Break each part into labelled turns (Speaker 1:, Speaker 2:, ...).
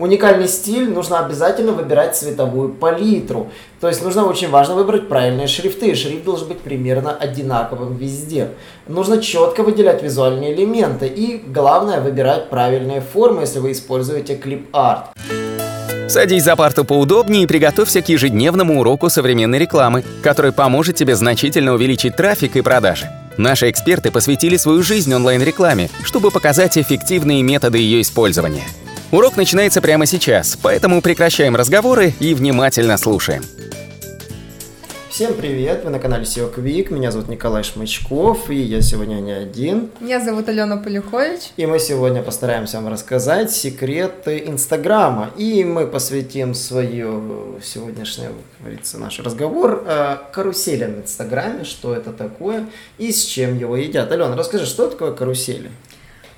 Speaker 1: Уникальный стиль нужно обязательно выбирать цветовую палитру. То есть нужно очень важно выбрать правильные шрифты. Шрифт должен быть примерно одинаковым везде. Нужно четко выделять визуальные элементы. И главное выбирать правильные формы, если вы используете клип-арт.
Speaker 2: Садись за парту поудобнее и приготовься к ежедневному уроку современной рекламы, который поможет тебе значительно увеличить трафик и продажи. Наши эксперты посвятили свою жизнь онлайн-рекламе, чтобы показать эффективные методы ее использования. Урок начинается прямо сейчас, поэтому прекращаем разговоры и внимательно слушаем.
Speaker 1: Всем привет, вы на канале SEO Quick, меня зовут Николай Шмычков, и я сегодня не один.
Speaker 3: Меня зовут Алена Полюхович.
Speaker 1: И мы сегодня постараемся вам рассказать секреты Инстаграма, и мы посвятим свою сегодняшний, как говорится, наш разговор э, каруселям в Инстаграме, что это такое и с чем его едят. Алена, расскажи, что такое карусели?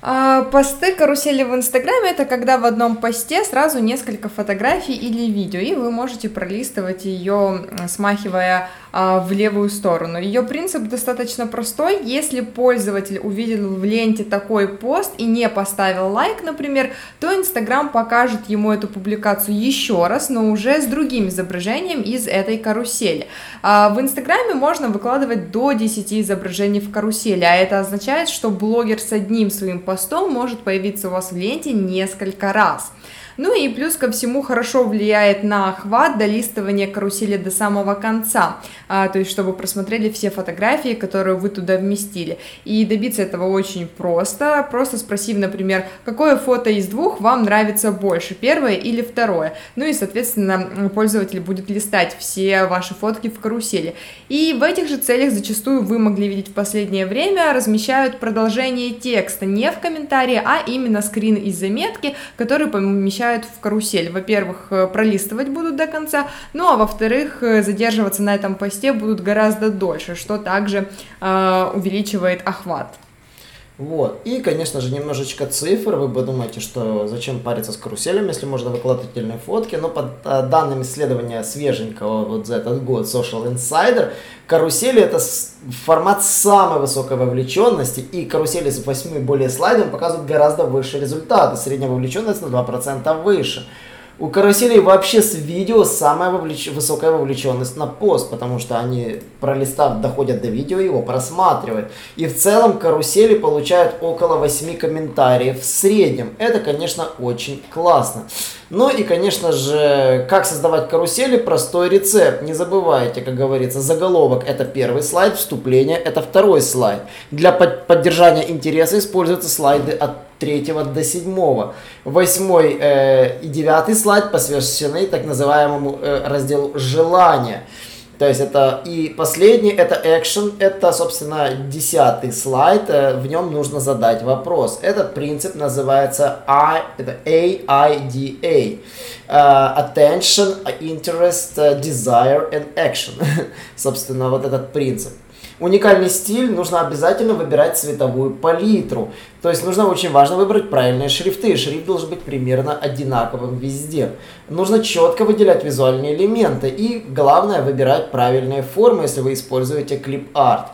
Speaker 3: А, посты карусели в Инстаграме это когда в одном посте сразу несколько фотографий или видео, и вы можете пролистывать ее, смахивая а, в левую сторону. Ее принцип достаточно простой. Если пользователь увидел в ленте такой пост и не поставил лайк, например, то Инстаграм покажет ему эту публикацию еще раз, но уже с другим изображением из этой карусели. А, в Инстаграме можно выкладывать до 10 изображений в карусели, а это означает, что блогер с одним своим постом может появиться у вас в ленте несколько раз. Ну и плюс ко всему хорошо влияет на охват долистывания карусели до самого конца, а, то есть чтобы просмотрели все фотографии, которые вы туда вместили. И добиться этого очень просто, просто спросив, например, какое фото из двух вам нравится больше, первое или второе. Ну и, соответственно, пользователь будет листать все ваши фотки в карусели. И в этих же целях зачастую вы могли видеть в последнее время размещают продолжение текста не в комментарии, а именно скрин из заметки, помещают помещают в карусель. Во-первых, э, пролистывать будут до конца, ну а во-вторых, э, задерживаться на этом посте будут гораздо дольше, что также э, увеличивает охват.
Speaker 1: Вот. И, конечно же, немножечко цифр. Вы подумаете, что зачем париться с каруселями, если можно выкладывать отдельные фотки. Но под а, данными исследования свеженького вот за этот год Social Insider, карусели это формат самой высокой вовлеченности. И карусели с 8 и более слайдами показывают гораздо выше результаты. Средняя вовлеченность на 2% выше. У каруселей вообще с видео самая вовлеч... высокая вовлеченность на пост, потому что они, пролистав, доходят до видео его просматривают. И в целом карусели получают около 8 комментариев в среднем. Это, конечно, очень классно. Ну и, конечно же, как создавать карусели, простой рецепт. Не забывайте, как говорится, заголовок это первый слайд, вступление это второй слайд. Для под поддержания интереса используются слайды от 3 до 7. Восьмой э, и девятый слайд посвящены так называемому э, разделу желания. То есть это и последний, это action, это, собственно, десятый слайд, э, в нем нужно задать вопрос. Этот принцип называется I, это AIDA. Uh, attention, interest, desire and action. Собственно, вот этот принцип. Уникальный стиль нужно обязательно выбирать цветовую палитру. То есть нужно очень важно выбрать правильные шрифты. Шрифт должен быть примерно одинаковым везде. Нужно четко выделять визуальные элементы. И главное выбирать правильные формы, если вы используете клип-арт.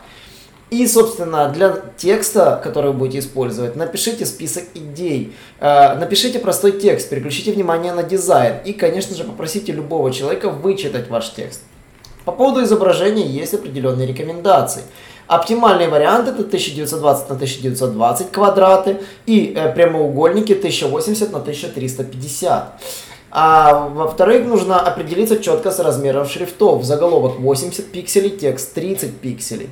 Speaker 1: И, собственно, для текста, который вы будете использовать, напишите список идей, э, напишите простой текст, переключите внимание на дизайн и, конечно же, попросите любого человека вычитать ваш текст. По поводу изображения есть определенные рекомендации. Оптимальный вариант это 1920 на 1920 квадраты и э, прямоугольники 1080 на 1350. А во-вторых, нужно определиться четко с размером шрифтов. Заголовок 80 пикселей, текст 30 пикселей.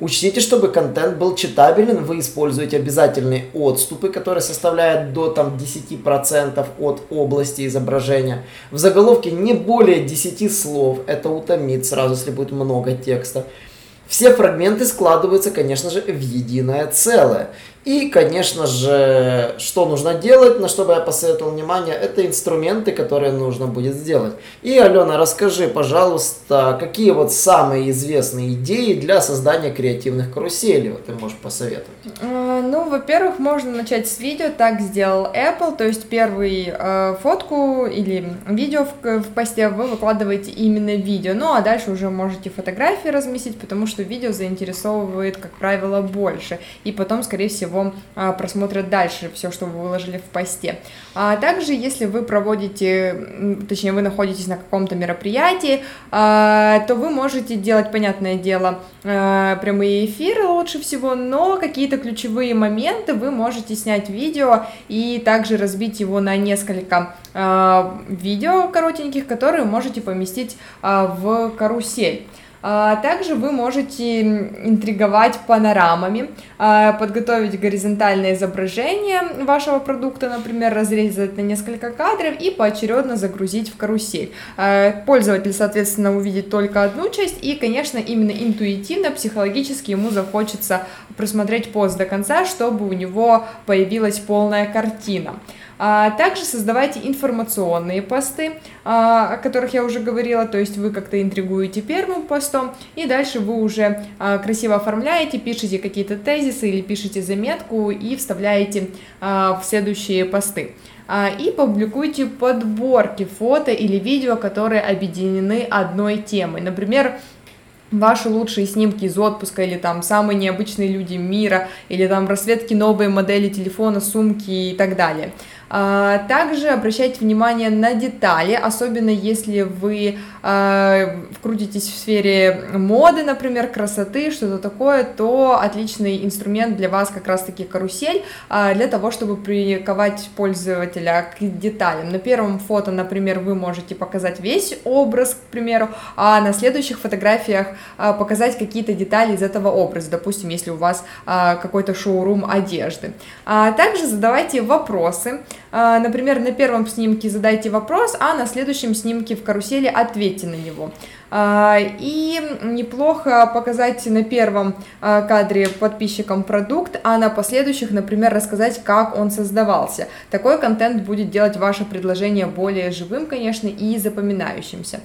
Speaker 1: Учтите, чтобы контент был читабелен, вы используете обязательные отступы, которые составляют до там, 10% от области изображения. В заголовке не более 10 слов, это утомит сразу, если будет много текста. Все фрагменты складываются, конечно же, в единое целое. И, конечно же, что нужно делать, на что бы я посоветовал внимание, это инструменты, которые нужно будет сделать. И, Алена, расскажи, пожалуйста, какие вот самые известные идеи для создания креативных каруселей вот ты можешь посоветовать?
Speaker 3: А, ну, во-первых, можно начать с видео, так сделал Apple, то есть первую э, фотку или видео в, в посте вы выкладываете именно видео, ну а дальше уже можете фотографии разместить, потому что видео заинтересовывает, как правило, больше, и потом, скорее всего, всего, а, просмотрят дальше все, что вы выложили в посте. А также, если вы проводите, точнее, вы находитесь на каком-то мероприятии, а, то вы можете делать, понятное дело, а, прямые эфиры лучше всего, но какие-то ключевые моменты вы можете снять видео и также разбить его на несколько видео коротеньких, которые можете поместить в карусель. А, также вы можете интриговать панорамами, а, подготовить горизонтальное изображение вашего продукта, например, разрезать на несколько кадров и поочередно загрузить в карусель. А, пользователь, соответственно, увидит только одну часть и, конечно, именно интуитивно, психологически ему захочется просмотреть пост до конца, чтобы у него появилась полная картина. А также создавайте информационные посты, а, о которых я уже говорила, то есть вы как-то интригуете первым постом, и дальше вы уже а, красиво оформляете, пишете какие-то тезисы или пишете заметку и вставляете в следующие посты и публикуйте подборки фото или видео, которые объединены одной темой. Например, ваши лучшие снимки из отпуска, или там самые необычные люди мира, или там расцветки новые модели телефона, сумки и так далее. А, также обращайте внимание на детали, особенно если вы вкрутитесь в сфере моды, например, красоты, что-то такое, то отличный инструмент для вас как раз-таки карусель, э, для того, чтобы приковать пользователя к деталям. На первом фото, например, вы можете показать весь образ, к примеру, а на следующих фотографиях показать какие-то детали из этого образа, допустим, если у вас какой-то шоурум одежды. А также задавайте вопросы, а, например, на первом снимке задайте вопрос, а на следующем снимке в карусели ответьте на него. А, и неплохо показать на первом а, кадре подписчикам продукт, а на последующих, например, рассказать, как он создавался. Такой контент будет делать ваше предложение более живым, конечно, и запоминающимся.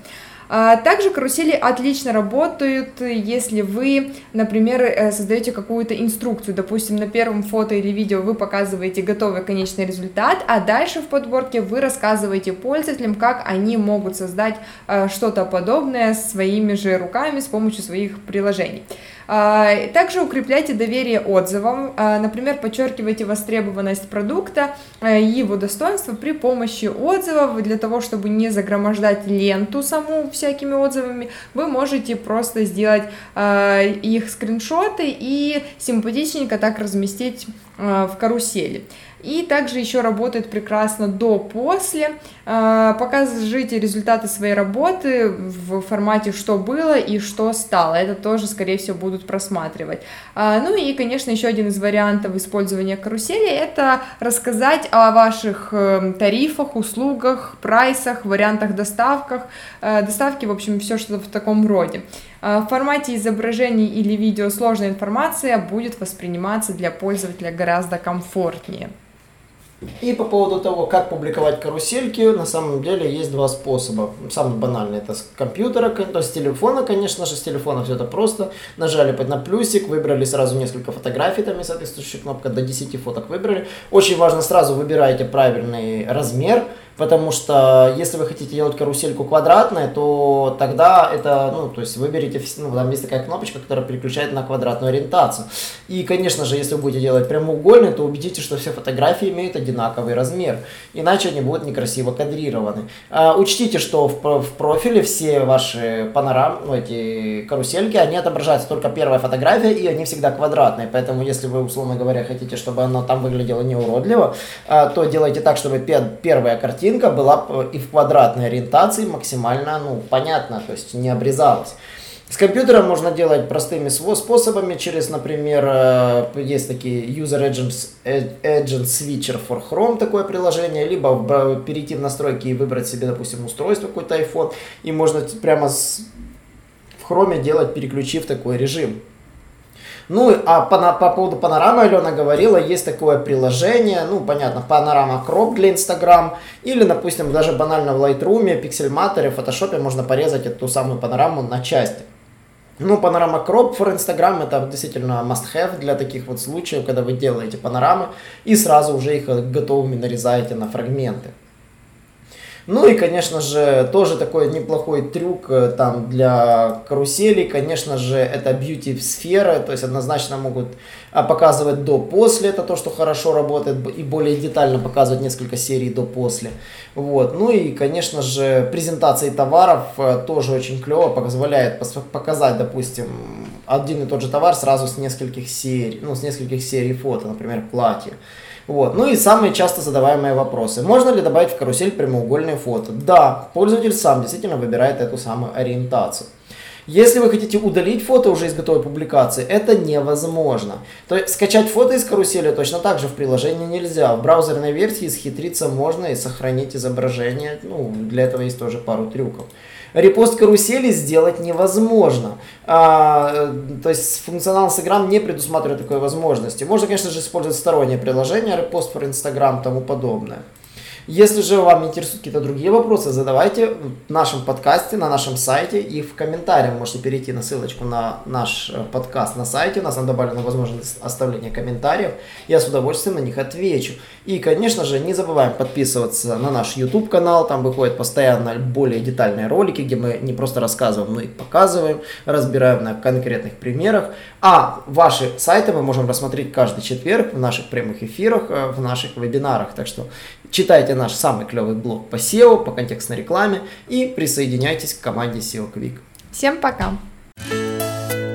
Speaker 3: А, также карусели отлично работают, если вы, например, э, создаете какую-то инструкцию, допустим, на первом фото или видео вы показываете готовый конечный результат, а дальше в подборке вы рассказываете пользователям, как они могут создать э, что-то подобное своими же руками с помощью своих приложений. А, также укрепляйте доверие отзывам, а, например, подчеркивайте востребованность продукта а, и его достоинства при помощи отзывов. Для того, чтобы не загромождать ленту саму всякими отзывами, вы можете просто сделать их скриншоты и симпатичненько так разместить в карусели. И также еще работает прекрасно до-после. А, покажите результаты своей работы в формате «что было» и «что стало». Это тоже, скорее всего, будут просматривать. А, ну и, конечно, еще один из вариантов использования карусели – это рассказать о ваших эм, тарифах, услугах, прайсах, вариантах доставках, э, доставки, в общем, все что в таком роде. А, в формате изображений или видео сложная информация будет восприниматься для пользователя гораздо комфортнее.
Speaker 1: И по поводу того, как публиковать карусельки, на самом деле есть два способа. Самый банальный это с компьютера, то есть с телефона, конечно же, с телефона все это просто. Нажали на плюсик, выбрали сразу несколько фотографий, там есть соответствующая кнопка, до 10 фоток выбрали. Очень важно, сразу выбираете правильный размер, Потому что если вы хотите делать карусельку квадратной, то тогда это, ну, то есть выберите, ну, там есть такая кнопочка, которая переключает на квадратную ориентацию. И, конечно же, если вы будете делать прямоугольный, то убедитесь, что все фотографии имеют одинаковый размер. Иначе они будут некрасиво кадрированы. А, учтите, что в, в профиле все ваши панорамы, ну, эти карусельки, они отображаются только первая фотография, и они всегда квадратные. Поэтому, если вы, условно говоря, хотите, чтобы оно там выглядело неуродливо, а, то делайте так, чтобы первая картинка картинка была и в квадратной ориентации максимально, ну, понятно, то есть не обрезалась. С компьютером можно делать простыми способами, через, например, э, есть такие User Agent, Agent Switcher for Chrome, такое приложение, либо перейти в настройки и выбрать себе, допустим, устройство, какой-то iPhone, и можно прямо с, в Chrome делать, переключив такой режим. Ну, а по, по поводу панорамы Алена говорила, есть такое приложение, ну, понятно, панорама кроп для Инстаграм, или, допустим, даже банально в Lightroom, в Photoshop можно порезать эту самую панораму на части. Ну, панорама кроп for Instagram это действительно must-have для таких вот случаев, когда вы делаете панорамы и сразу уже их готовыми нарезаете на фрагменты. Ну и, конечно же, тоже такой неплохой трюк э, там для каруселей, конечно же, это бьюти-сфера, то есть однозначно могут а, показывать до-после, это то, что хорошо работает, и более детально показывать несколько серий до-после. Вот. Ну и, конечно же, презентации товаров э, тоже очень клево, позволяет показать, допустим, один и тот же товар сразу с нескольких серий, ну, с нескольких серий фото, например, платье. Вот. Ну и самые часто задаваемые вопросы. Можно ли добавить в карусель прямоугольные фото? Да, пользователь сам действительно выбирает эту самую ориентацию. Если вы хотите удалить фото уже из готовой публикации, это невозможно. То есть скачать фото из карусели точно так же в приложении нельзя. В браузерной версии схитриться можно и сохранить изображение. Ну, для этого есть тоже пару трюков. Репост карусели сделать невозможно. А, то есть функционал Instagram не предусматривает такой возможности. Можно, конечно же, использовать стороннее приложение, репост for Instagram тому подобное. Если же вам интересуют какие-то другие вопросы, задавайте в нашем подкасте, на нашем сайте и в комментариях можете перейти на ссылочку на наш э, подкаст на сайте. У нас там добавлена возможность оставления комментариев. Я с удовольствием на них отвечу. И, конечно же, не забываем подписываться на наш YouTube канал. Там выходят постоянно более детальные ролики, где мы не просто рассказываем, но и показываем, разбираем на конкретных примерах. А ваши сайты мы можем рассмотреть каждый четверг в наших прямых эфирах, э, в наших вебинарах. Так что читайте наш самый клевый блог по SEO, по контекстной рекламе и присоединяйтесь к команде SEO Quick.
Speaker 3: Всем пока!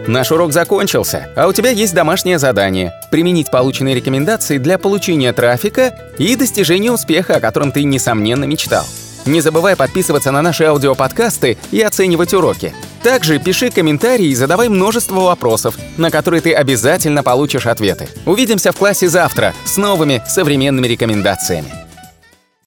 Speaker 2: Наш урок закончился, а у тебя есть домашнее задание – применить полученные рекомендации для получения трафика и достижения успеха, о котором ты, несомненно, мечтал. Не забывай подписываться на наши аудиоподкасты и оценивать уроки. Также пиши комментарии и задавай множество вопросов, на которые ты обязательно получишь ответы. Увидимся в классе завтра с новыми современными рекомендациями.